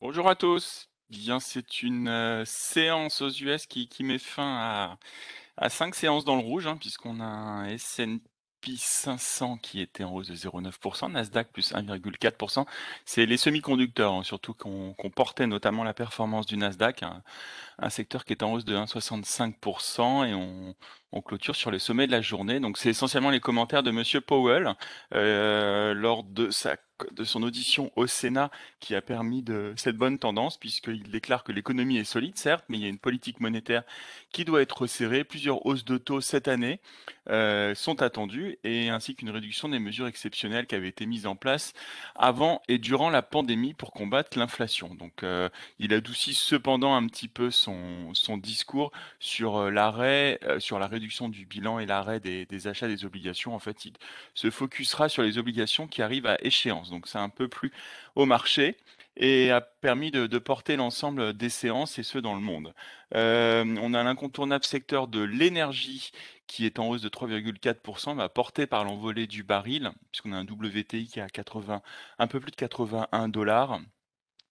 Bonjour à tous. Bien, c'est une euh, séance aux US qui, qui met fin à, à cinq séances dans le rouge, hein, puisqu'on a un S&P 500 qui était en hausse de 0,9%, Nasdaq plus 1,4%. C'est les semi-conducteurs, hein, surtout qu'on qu'on portait notamment la performance du Nasdaq, un, un secteur qui est en hausse de 1,65% et on, on clôture sur les sommets de la journée. Donc c'est essentiellement les commentaires de Monsieur Powell euh, lors de sa de son audition au Sénat qui a permis de cette bonne tendance puisqu'il déclare que l'économie est solide certes mais il y a une politique monétaire qui doit être resserrée. Plusieurs hausses de taux cette année euh, sont attendues et ainsi qu'une réduction des mesures exceptionnelles qui avaient été mises en place avant et durant la pandémie pour combattre l'inflation. Donc euh, il adoucit cependant un petit peu son, discours sur euh, l'arrêt, sur la réduction du bilan et l'arrêt des, des achats des obligations. En fait, il se focusera sur les obligations qui arrivent à échéance. Donc c'est un peu plus au marché et a permis de, porter l'ensemble des séances et ceux dans le monde. Euh, on a l'incontournable secteur de l'énergie qui est en hausse de 3,4%, bah, porté par l'envolée du baril, puisqu'on a un WTI qui est à 80, un peu plus de 81 dollars.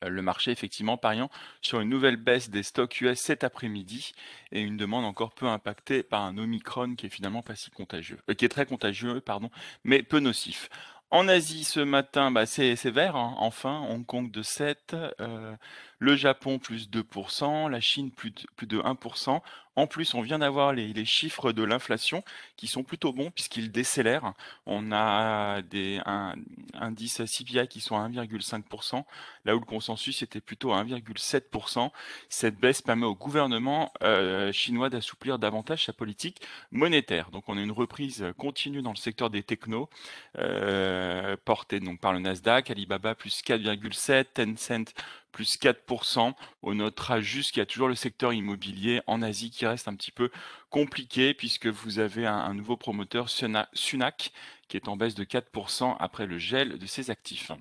Euh, le marché effectivement pariant sur une nouvelle baisse des stocks US cet après-midi et une demande encore peu impactée par un Omicron qui est finalement pas si contagieux, euh, qui est très contagieux, pardon, mais peu nocif. En Asie ce matin, bah, c'est vert, hein, enfin, Hong Kong de 7, euh, le Japon plus 2%, la Chine plus de, plus de 1%. En plus, on vient d'avoir les, les chiffres de l'inflation qui sont plutôt bons puisqu'ils décélèrent. On a des un, indices CPI qui sont à 1,5%, là où le consensus était plutôt à 1,7%. Cette baisse permet au gouvernement euh, chinois d'assouplir davantage sa politique monétaire. Donc on a une reprise continue dans le secteur des technos, euh, portée donc par le Nasdaq, Alibaba plus 4,7, Tencent plus 4%. On notera juste qu'il y a toujours le secteur immobilier en Asie qui reste un petit peu compliqué puisque vous avez un, nouveau promoteur, Suna- Sunac, qui est en baisse de 4% après le gel de ses actifs.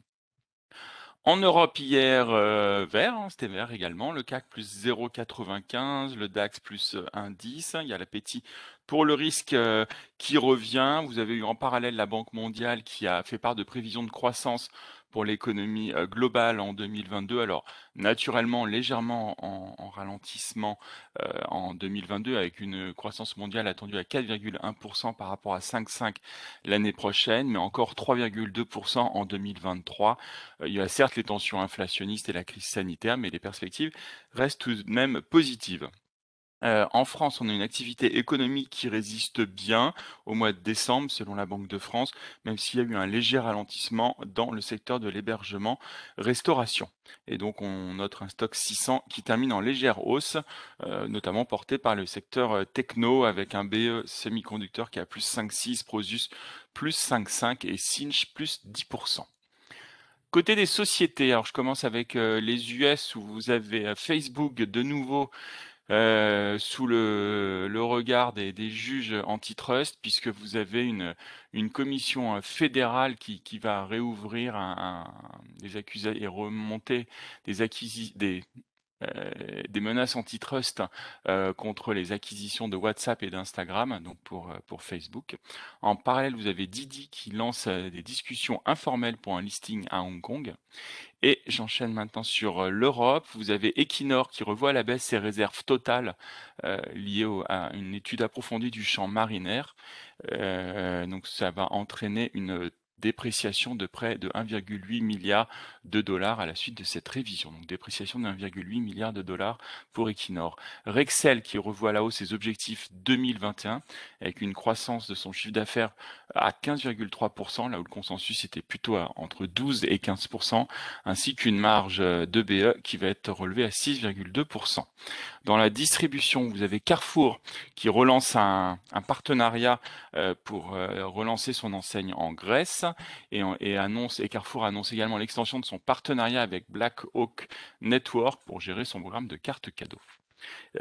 En Europe hier, euh, vert, hein, c'était vert également, le CAC plus 0,95, le DAX plus euh, 1,10. Il y a l'appétit pour le risque euh, qui revient. Vous avez eu en parallèle la Banque mondiale qui a fait part de prévisions de croissance pour l'économie euh, globale en 2022. Alors naturellement légèrement en, en ralentissement euh, en 2022 avec une croissance mondiale attendue à 4,1% par rapport à 5,5 l'année prochaine, mais encore 3,2% en 2023. Euh, il y a certes les tensions inflationnistes et la crise sanitaire, mais les perspectives restent tout de même positives. Heu, en France, on a une activité économique qui résiste bien au mois de décembre, selon la Banque de France, même s'il y a eu un léger ralentissement dans le secteur de l'hébergement-restauration et donc on note un stock 600 qui termine en légère hausse, heu, notamment porté par le secteur, heu, techno avec un BE semi-conducteur qui est à +5,6, Prosus +5,5 et Cinch +10%. Côté des sociétés, alors je commence avec, les US où vous avez, Facebook de nouveau euh, sous le, le regard des, des juges antitrust, puisque vous avez une, une commission euh, fédérale qui, qui va réouvrir un, un- des accusations et remonter des acquisi des euh, des menaces antitrust euh, contre les acquisitions de WhatsApp et d'Instagram, donc pour, pour Facebook. En parallèle, vous avez Didi qui lance des discussions informelles pour un listing à Hong Kong. Et j'enchaîne maintenant sur euh, l'Europe. Vous avez Equinor qui revoit à la baisse ses réserves totales euh, liées à une étude approfondie du champ marinaire. Euh, donc ça va entraîner une dépréciation de près de 1,8 milliard de dollars à la suite de cette révision. Donc dépréciation de 1,8 milliard de dollars pour Equinor. Rexel qui revoit à la hausse ses objectifs 2021 avec une croissance de son chiffre d'affaires à 15,3%, là où le consensus était plutôt entre 12 et 15%, ainsi qu'une marge de BE qui va être relevée à 6,2%. Dans la distribution, vous avez Carrefour qui relance un, un partenariat euh, pour euh, relancer son enseigne en Grèce et, Carrefour annonce également l'extension de son partenariat avec Black Hawk Network pour gérer son programme de cartes cadeaux.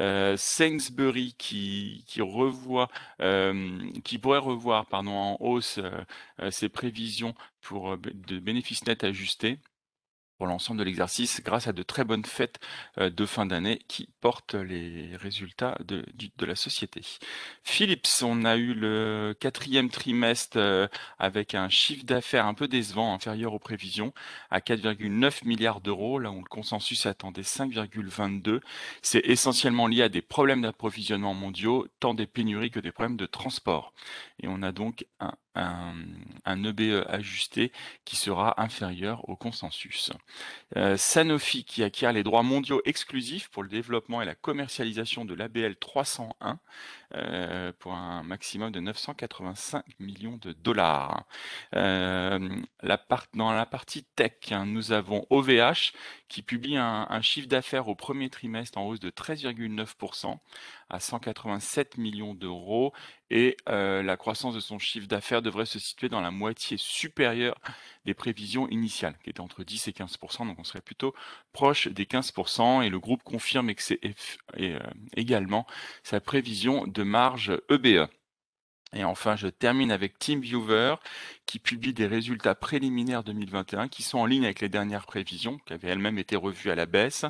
Euh, Sainsbury euh, qui pourrait revoir pardon, en hausse euh, ses prévisions pour de bénéfices nets ajustés pour l'ensemble de l'exercice grâce à de très bonnes fêtes euh, de fin d'année qui portent les résultats de, la société. Philips, on a eu le quatrième trimestre euh, avec un chiffre d'affaires un peu décevant, inférieur aux prévisions, à 4,9 milliards d'euros, là où le consensus attendait 5,22. C'est essentiellement lié à des problèmes d'approvisionnement mondiaux, tant des pénuries que des problèmes de transport. Et on a donc un, un, EBE ajusté qui sera inférieur au consensus. Euh, Sanofi qui acquiert les droits mondiaux exclusifs pour le développement et la commercialisation de l'ABL 301 euh, pour un maximum de 985 millions de dollars. Euh, dans la partie tech, hein, nous avons OVH qui publie un chiffre d'affaires au premier trimestre en hausse de 13,9% à 187 millions d'euros et euh, la croissance de son chiffre d'affaires devrait se situer dans la moitié supérieure des prévisions initiales, qui étaient entre 10 et 15 donc on serait plutôt proche des 15 et le groupe confirme euh, également sa prévision de marge EBE. Et enfin, je termine avec TeamViewer qui publie des résultats préliminaires 2021 qui sont en ligne avec les dernières prévisions, qui avaient elles-mêmes été revues à la baisse.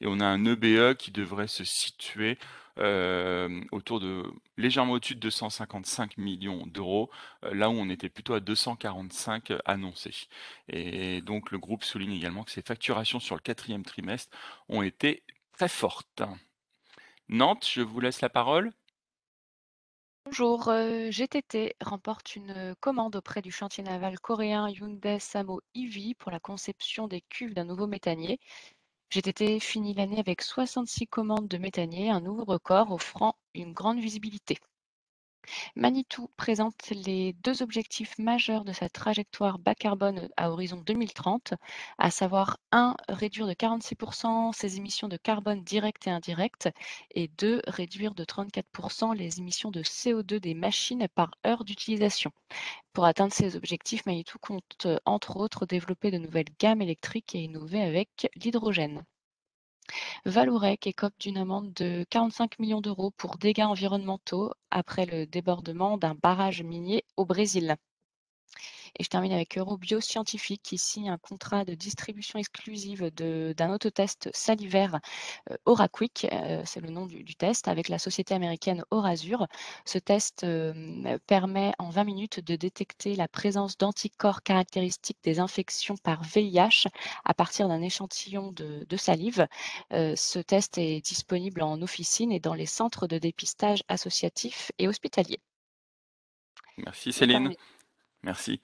Et on a un EBE qui devrait se situer euh, autour de légèrement au-dessus de 255 millions d'euros, euh, là où on était plutôt à 245 annoncés. Et donc le groupe souligne également que ses facturations sur le quatrième trimestre ont été très fortes. Nantes, je vous laisse la parole. Bonjour, euh, GTT remporte une commande auprès du chantier naval coréen Hyundai Samo EV pour la conception des cuves d'un nouveau méthanier. GTT finit l'année avec 66 commandes de méthanier, un nouveau record offrant une grande visibilité. Manitou présente les deux objectifs majeurs de sa trajectoire bas carbone à horizon 2030, à savoir 1. réduire de 46% ses émissions de carbone directes et indirectes, et 2. réduire de 34% les émissions de CO2 des machines par heure d'utilisation. Pour atteindre ces objectifs, Manitou compte entre autres développer de nouvelles gammes électriques et innover avec l'hydrogène. Vallourec écope d'une amende de 45 millions d'euros pour dégâts environnementaux après le débordement d'un barrage minier au Brésil. Et je termine avec Eurobio Scientifique qui signe un contrat de distribution exclusive d'un autotest salivaire euh, Oraquick, euh, c'est le nom du, test, avec la société américaine Orasur. Ce test euh, permet en 20 minutes de détecter la présence d'anticorps caractéristiques des infections par VIH à partir d'un échantillon de, de salive. ce test est disponible en officine et dans les centres de dépistage associatifs et hospitaliers. Merci Céline. Merci.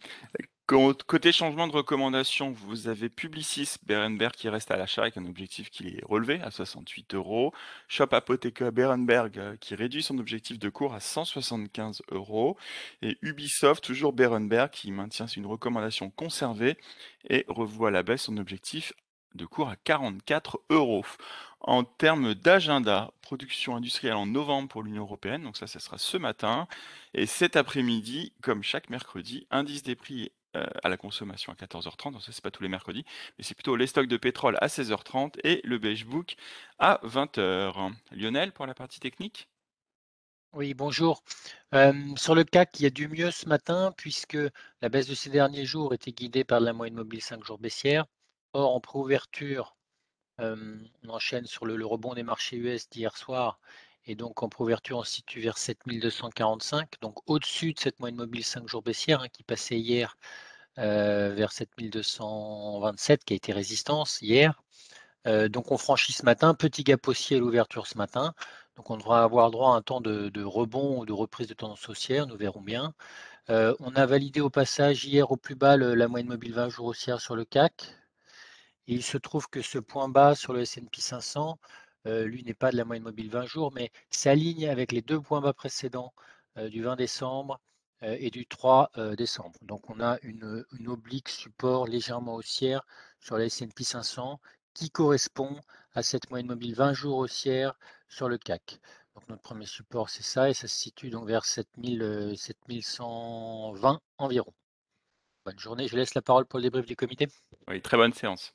Côté changement de recommandation, vous avez Publicis Berenberg qui reste à l'achat avec un objectif qui est relevé à 68 euros. Shop Apotheca Berenberg euh, qui réduit son objectif de cours à 175 euros. Et Ubisoft, toujours Berenberg, qui maintient une recommandation conservée et revoit à la baisse son objectif de cours à 44 euros. En termes d'agenda, production industrielle en novembre pour l'Union européenne, donc ça, ça sera ce matin. Et cet après-midi, comme chaque mercredi, indice des prix euh, à la consommation à 14h30, donc ça c'est pas tous les mercredis, mais c'est plutôt les stocks de pétrole à 16h30 et le beige book à 20h. Lionel pour la partie technique? Oui, bonjour. Euh, sur le CAC, il y a du mieux ce matin puisque la baisse de ces derniers jours était guidée par la moyenne mobile 5 jours baissière. Or, en préouverture, on enchaîne sur le, rebond des marchés US d'hier soir. Et donc, en préouverture, on se situe vers 7245, donc au-dessus de cette moyenne mobile 5 jours baissière hein, qui passait hier vers 7227, qui a été résistance hier. donc, on franchit ce matin, petit gap haussier à l'ouverture ce matin. Donc, on devra avoir droit à un temps de, rebond ou de reprise de tendance haussière, nous verrons bien. on a validé au passage hier au plus bas la moyenne mobile 20 jours haussière sur le CAC, il se trouve que ce point bas sur le S&P 500, euh, lui n'est pas de la moyenne mobile 20 jours, mais s'aligne avec les deux points bas précédents euh, du 20 décembre euh, et du 3 décembre. Donc on a une, oblique support légèrement haussière sur le S&P 500 qui correspond à cette moyenne mobile 20 jours haussière sur le CAC. Donc notre premier support c'est ça et ça se situe donc vers 7000, 7120 environ. Bonne journée, je laisse la parole pour le débrief du comité. Oui, très bonne séance.